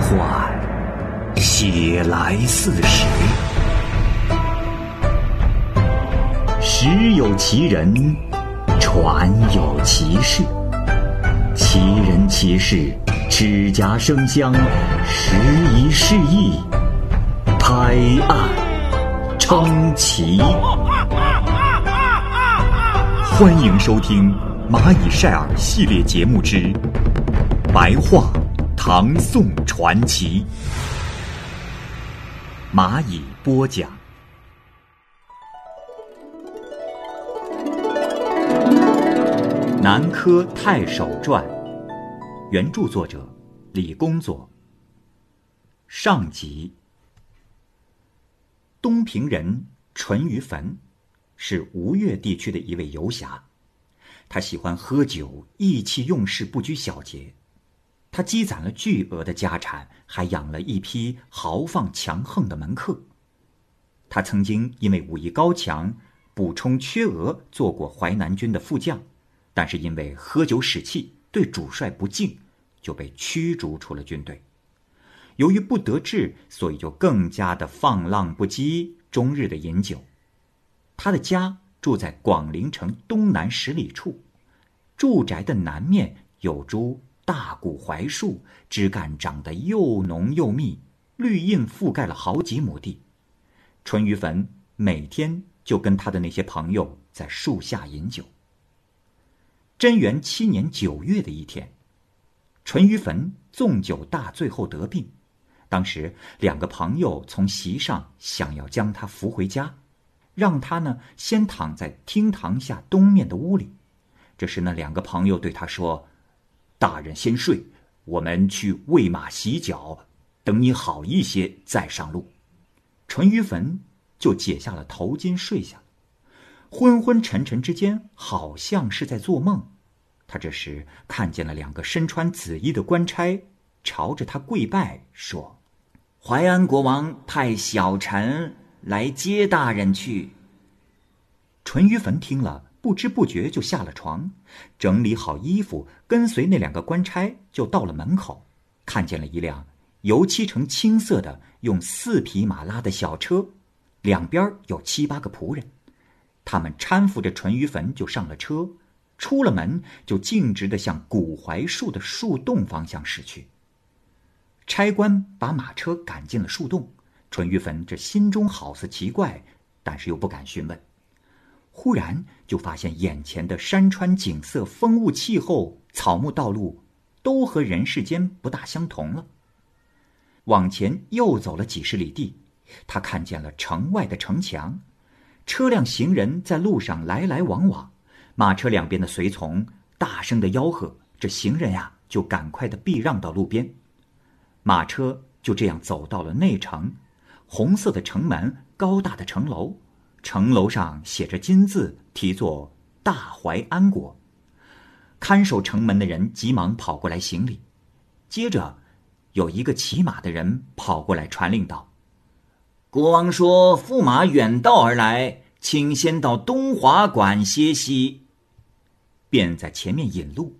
缓，写来似石。时有其人，传有其事。其人其事，指甲生香，时移世易，拍案称奇。欢迎收听《蚂蚁晒尔》系列节目之《白话唐宋传奇》，蚂蚁播讲。《南柯太守传》，原著作者李公佐。上集。东平人淳于棼是吴越地区的一位游侠，他喜欢喝酒，意气用事，不拘小节。他积攒了巨额的家产，还养了一批豪放强横的门客。他曾经因为武艺高强，补充缺额，做过淮南军的副将。但是因为喝酒使气，对主帅不敬，就被驱逐出了军队。由于不得志，所以就更加的放浪不羁，终日的饮酒。他的家住在广陵城东南十里处，住宅的南面有株大古槐树，枝干长得又浓又密，绿荫覆盖了好几亩地。淳于棼每天就跟他的那些朋友在树下饮酒。贞元七年九月的一天，淳于棼纵酒大醉后得病。当时两个朋友从席上想要将他扶回家，让他呢先躺在厅堂下东面的屋里。这时那两个朋友对他说：“大人先睡，我们去喂马洗脚，等你好一些再上路。”淳于棼就解下了头巾睡下。昏昏沉沉之间，好像是在做梦。他这时看见了两个身穿紫衣的官差，朝着他跪拜，说：“淮安国王派小臣来接大人去。”淳于棼听了，不知不觉就下了床，整理好衣服，跟随那两个官差就到了门口，看见了一辆油漆成青色的、用四匹马拉的小车，两边有七八个仆人。他们搀扶着淳于棼就上了车，出了门就径直的向古槐树的树洞方向驶去。差官把马车赶进了树洞，淳于棼这心中好似奇怪，但是又不敢询问。忽然就发现眼前的山川景色、风物气候、草木道路，都和人世间不大相同了。往前又走了几十里地，他看见了城外的城墙。车辆、行人在路上来来往往，马车两边的随从大声的吆喝，这行人呀就赶快的避让到路边。马车就这样走到了内城，红色的城门，高大的城楼，城楼上写着金字，题作“大淮安国”。看守城门的人急忙跑过来行礼，接着有一个骑马的人跑过来传令道。国王说：“驸马远道而来，请先到东华馆歇息。”便在前面引路。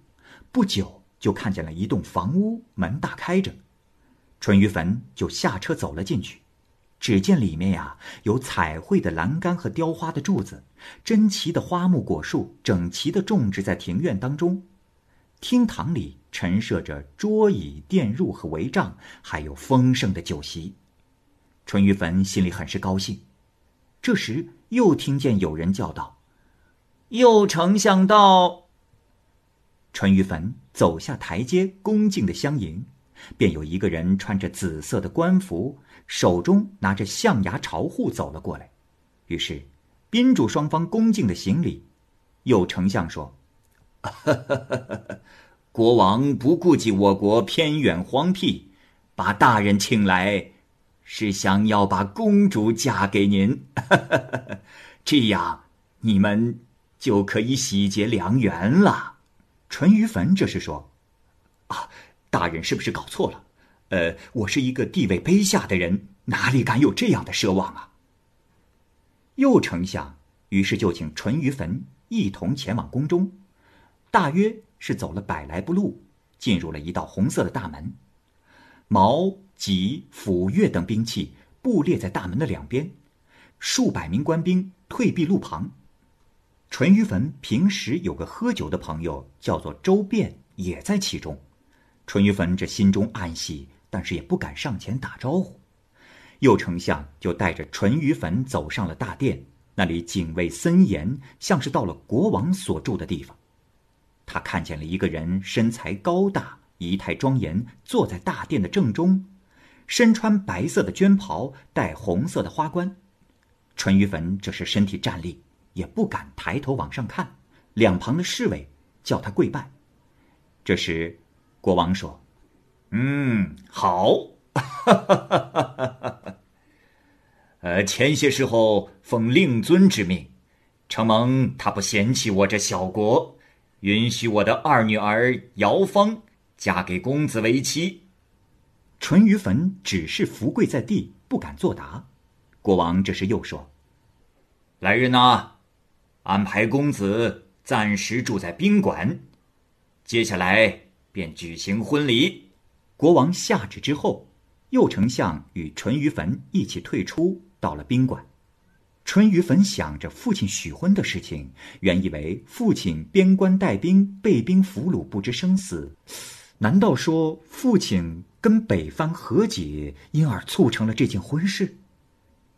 不久，就看见了一栋房屋，门大开着。淳于棼就下车走了进去。只见里面呀，有彩绘的栏杆和雕花的柱子，珍奇的花木果树整齐的种植在庭院当中。厅堂里陈设着桌椅垫褥和帷帐，还有丰盛的酒席。淳于棼心里很是高兴，这时又听见有人叫道：“右丞相到。”淳于棼走下台阶，恭敬的相迎，便有一个人穿着紫色的官服，手中拿着象牙朝户走了过来。于是，宾主双方恭敬的行礼。右丞相说：“国王不顾及我国偏远荒僻，把大人请来。”是想要把公主嫁给您，这样你们就可以喜结良缘了。淳于棼这是说：“啊，大人是不是搞错了？呃，我是一个地位卑下的人，哪里敢有这样的奢望啊？”右丞相于是就请淳于棼一同前往宫中，大约是走了百来步路，进入了一道红色的大门。矛、戟、斧、钺等兵器布列在大门的两边，数百名官兵退避路旁。淳于棼平时有个喝酒的朋友，叫做周变，也在其中。淳于棼这心中暗喜，但是也不敢上前打招呼。右丞相就带着淳于棼走上了大殿，那里警卫森严，像是到了国王所住的地方。他看见了一个人，身材高大，仪态庄严，坐在大殿的正中，身穿白色的绢袍，戴红色的花冠。淳于棼这时身体站立。也不敢抬头往上看，两旁的侍卫叫他跪拜。这时，国王说：“嗯，好，呃，前些时候奉令尊之命，承蒙他不嫌弃我这小国，允许我的二女儿姚芳嫁给公子为妻。”淳于棼只是伏跪在地，不敢作答。国王这时又说：“来人呐！”安排公子暂时住在宾馆，接下来便举行婚礼。国王下旨之后，右丞相与淳于棼一起退出，到了宾馆。淳于棼想着父亲许婚的事情，原以为父亲边关带兵，被兵俘虏，不知生死。难道说父亲跟北藩和解，因而促成了这件婚事？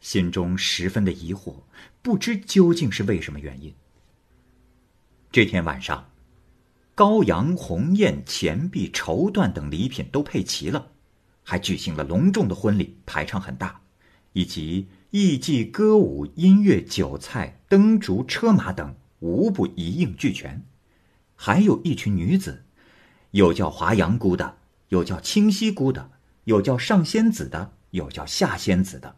心中十分的疑惑，不知究竟是为什么原因。这天晚上，羔羊、鸿雁、钱币、绸缎等礼品都配齐了，还举行了隆重的婚礼，排场很大，以及艺伎、歌舞、音乐、酒菜、灯烛、车马等无不一应俱全。还有一群女子，有叫华阳姑的，有叫清溪姑的，有叫上仙子的，有叫下仙子的。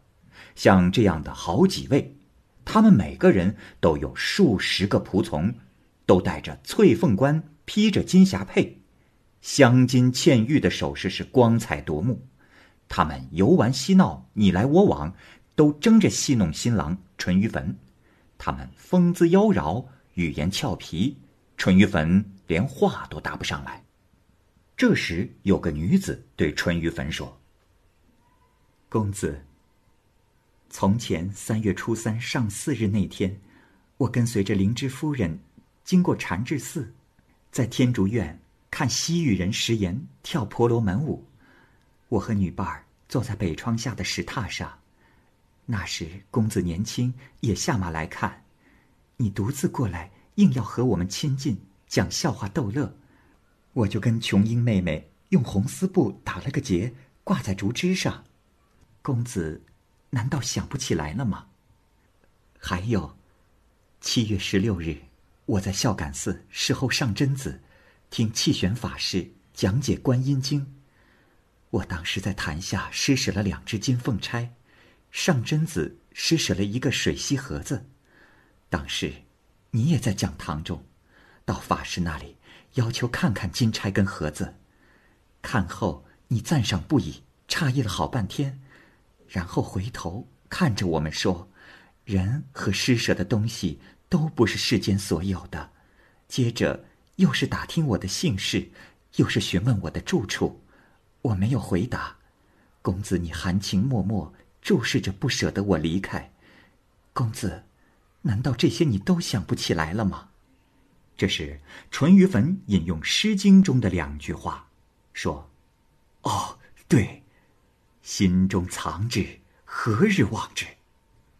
像这样的好几位，他们每个人都有数十个仆从，都戴着翠凤冠，披着金霞帔，镶金嵌玉的首饰是光彩夺目。他们游玩嬉闹，你来我往，都争着戏弄新郎淳于棼。他们风姿妖娆，语言俏皮，淳于棼连话都答不上来。这时有个女子对淳于棼说：“公子。”从前三月初三上巳日那天，我跟随着灵芝夫人，经过禅智寺，在天竺院看西域人食盐跳婆罗门舞。我和女伴儿坐在北窗下的石榻上，那时公子年轻，也下马来看。你独自过来，硬要和我们亲近，讲笑话逗乐，我就跟琼英妹妹用红丝布打了个结，挂在竹枝上。公子。难道想不起来了吗？还有，七月十六日，我在孝感寺侍候上真子，听气玄法师讲解《观音经》。我当时在坛下施舍了两只金凤钗，上真子施舍了一个水锡盒子。当时，你也在讲堂中，到法师那里要求看看金钗跟盒子。看后，你赞赏不已，诧异了好半天。然后回头看着我们说：“人和施舍的东西都不是世间所有的。”接着又是打听我的姓氏，又是询问我的住处。我没有回答。公子，你含情脉脉注视着，不舍得我离开。公子，难道这些你都想不起来了吗？这时，淳于棼引用《诗经》中的两句话，说：“哦，对。”心中藏之，何日忘之？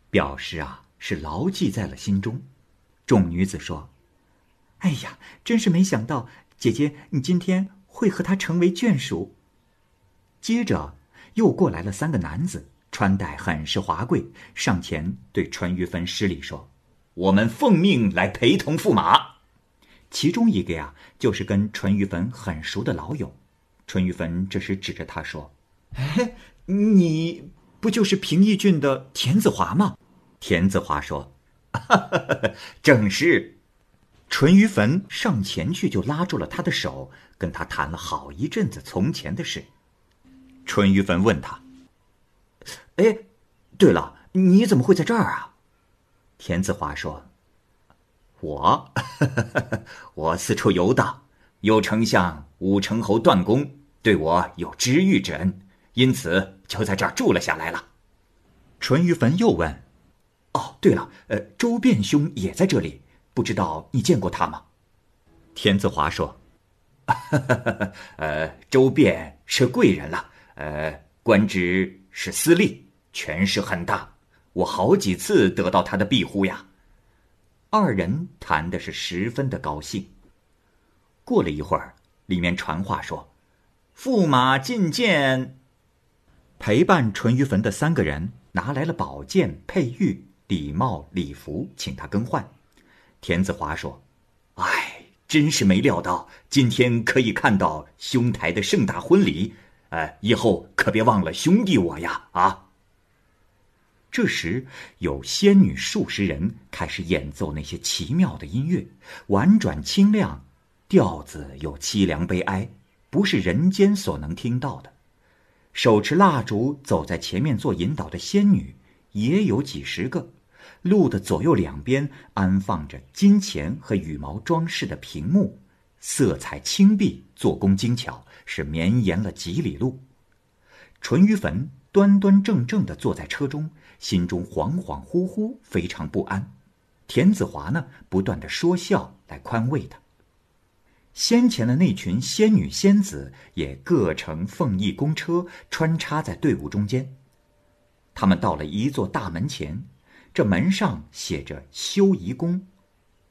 表示啊，是牢记在了心中。众女子说：“哎呀，真是没想到，姐姐你今天会和他成为眷属。”接着又过来了三个男子，穿戴很是华贵，上前对淳于棼施礼说：“我们奉命来陪同驸马。”其中一个呀，就是跟淳于棼很熟的老友。淳于棼这时指着他说：“哎。”你不就是平邑郡的田子华吗？田子华说：“ 正是。”淳于棼上前去就拉住了他的手，跟他谈了好一阵子从前的事。淳于棼问他：“哎，对了，你怎么会在这儿啊？”田子华说：“我，我四处游荡，有丞相武成侯段公对我有知遇之恩。”因此就在这儿住了下来了。淳于棼又问：“哦，对了，呃，周变兄也在这里，不知道你见过他吗？”田子华说：“呃，周变是贵人了，呃，官职是司隶，权势很大，我好几次得到他的庇护呀。”二人谈的是十分的高兴。过了一会儿，里面传话说：“驸马觐见。”陪伴淳于棼的三个人拿来了宝剑、佩玉、礼帽、礼服，请他更换。田子华说：“哎，真是没料到今天可以看到兄台的盛大婚礼，呃，以后可别忘了兄弟我呀！”啊。这时，有仙女数十人开始演奏那些奇妙的音乐，婉转清亮，调子有凄凉悲哀，不是人间所能听到的。手持蜡烛走在前面做引导的仙女也有几十个，路的左右两边安放着金钱和羽毛装饰的屏幕，色彩清碧，做工精巧，是绵延了几里路。淳于棼端端正正地坐在车中。心中恍恍惚惚，非常不安。田子华呢，不断的说笑来宽慰他。先前的那群仙女仙子也各乘凤翼公车，穿插在队伍中间。他们到了一座大门前，这门上写着“修仪宫”，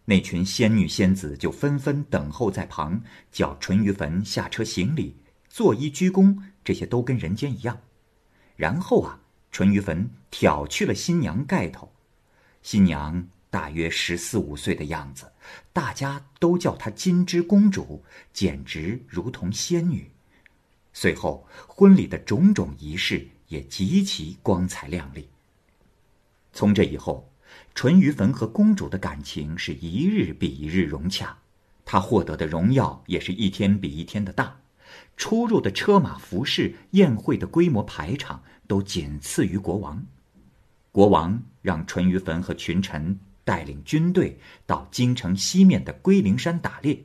那群仙女仙子就纷纷等候在旁，叫淳于棼下车行礼、作揖、鞠躬，这些都跟人间一样。然后啊。淳于棼挑去了新娘盖头，新娘大约十四五岁的样子，大家都叫她金枝公主，简直如同仙女。随后，婚礼的种种仪式也极其光彩亮丽。从这以后，淳于棼和公主的感情是一日比一日融洽，他获得的荣耀也是一天比一天的大。出入的车马服饰、宴会的规模排场都仅次于国王。国王让淳于棼和群臣带领军队到京城西面的龟灵山打猎。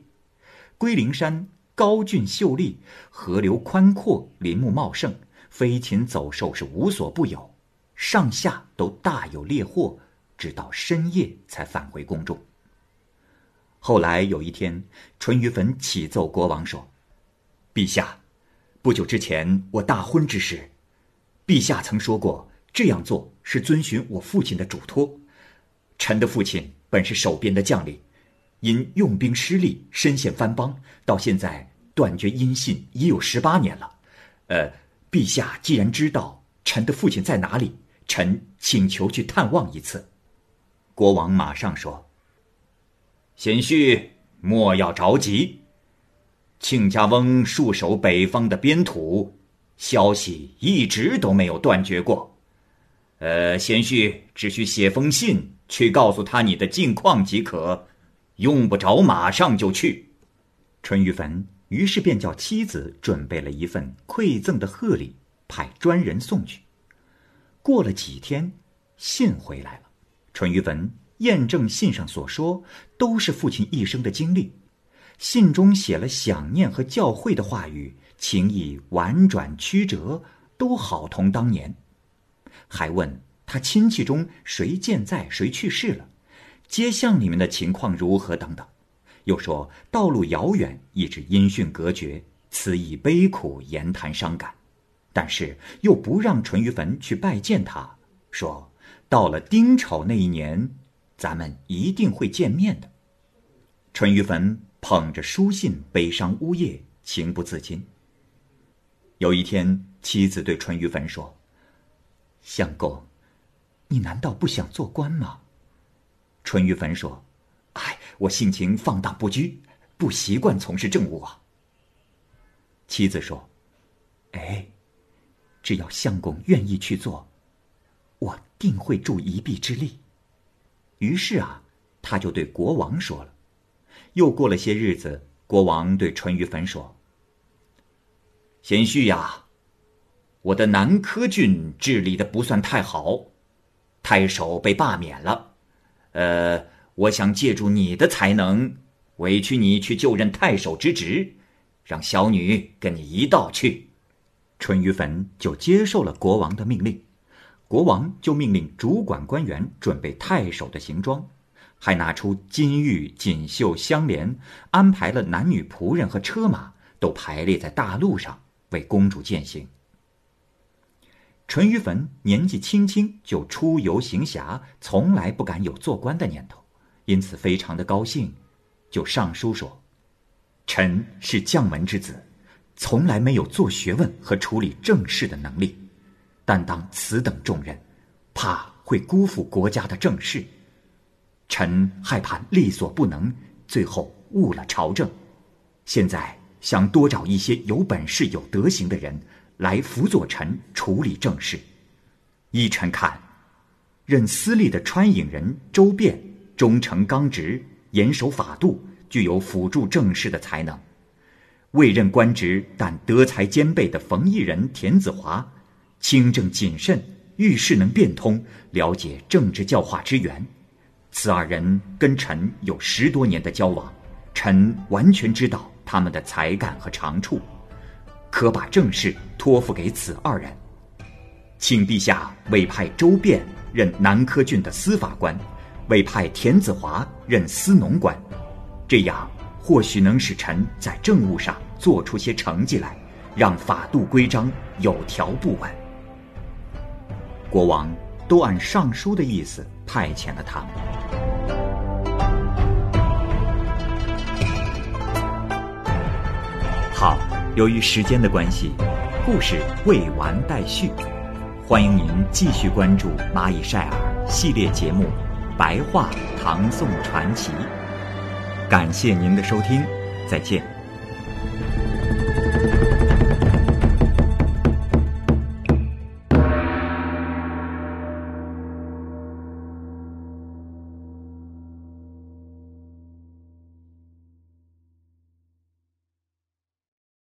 龟灵山高峻秀丽，河流宽阔，林木茂盛，飞禽走兽是无所不有，上下都大有猎获，直到深夜才返回宫中。后来有一天，淳于棼启奏国王说。陛下，不久之前我大婚之时，陛下曾说过这样做是遵循我父亲的嘱托。臣的父亲本是守边的将领，因用兵失利，身陷藩邦，到现在断绝音信已有十八年了。呃，陛下既然知道臣的父亲在哪里，臣请求去探望一次。国王马上说：“贤婿莫要着急。”庆家翁戍守北方的边土，消息一直都没有断绝过。呃，贤婿只需写封信去告诉他你的近况即可，用不着马上就去。淳于棼于是便叫妻子准备了一份馈赠的贺礼，派专人送去。过了几天，信回来了。淳于棼验证信上所说，都是父亲一生的经历。信中写了想念和教诲的话语，情意婉转曲折，都好同当年。还问他亲戚中谁健在，谁去世了，街巷里面的情况如何等等。又说道路遥远，一直音讯隔绝，词意悲苦，言谈伤感。但是又不让淳于棼去拜见他，说到了丁丑那一年，咱们一定会见面的。淳于棼。捧着书信，悲伤呜咽，情不自禁。有一天，妻子对淳于棼说：“相公，你难道不想做官吗？”淳于棼说：“哎，我性情放荡不羁，不习惯从事政务啊。”妻子说：“哎，只要相公愿意去做，我定会助一臂之力。”于是啊，他就对国王说了。又过了些日子，国王对淳于棼说：“贤婿呀，我的南柯郡治理的不算太好，太守被罢免了。呃，我想借助你的才能，委屈你去就任太守之职，让小女跟你一道去。”淳于棼就接受了国王的命令，国王就命令主管官员准备太守的行装，还拿出金玉锦绣相连，安排了男女仆人和车马都排列在大路上为公主饯行。淳于棼年纪轻轻就出游行侠，从来不敢有做官的念头，因此非常的高兴，就上书说：“臣是将门之子，从来没有做学问和处理政事的能力，担当此等重任，怕会辜负国家的政事。臣害怕力所不能，最后误了朝政。现在想多找一些有本事、有德行的人。”来辅佐臣处理政事。依臣看，任司隶的川颍人周变忠诚刚直，严守法度，具有辅助政事的才能；未任官职但德才兼备的冯异人田子华，清正谨慎，遇事能变通，了解政治教化之源。此二人跟臣有十多年的交往，臣完全知道他们的才干和长处。可把政事托付给此二人，请陛下委派周辩任南柯郡的司法官，委派田子华任司农官，这样或许能使臣在政务上做出些成绩来，让法度规章有条不紊。国王都按上书的意思派遣了他们。好。由于时间的关系，故事未完待续，欢迎您继续关注《蚂蚁晒尔》系列节目《白话唐宋传奇》。感谢您的收听，再见。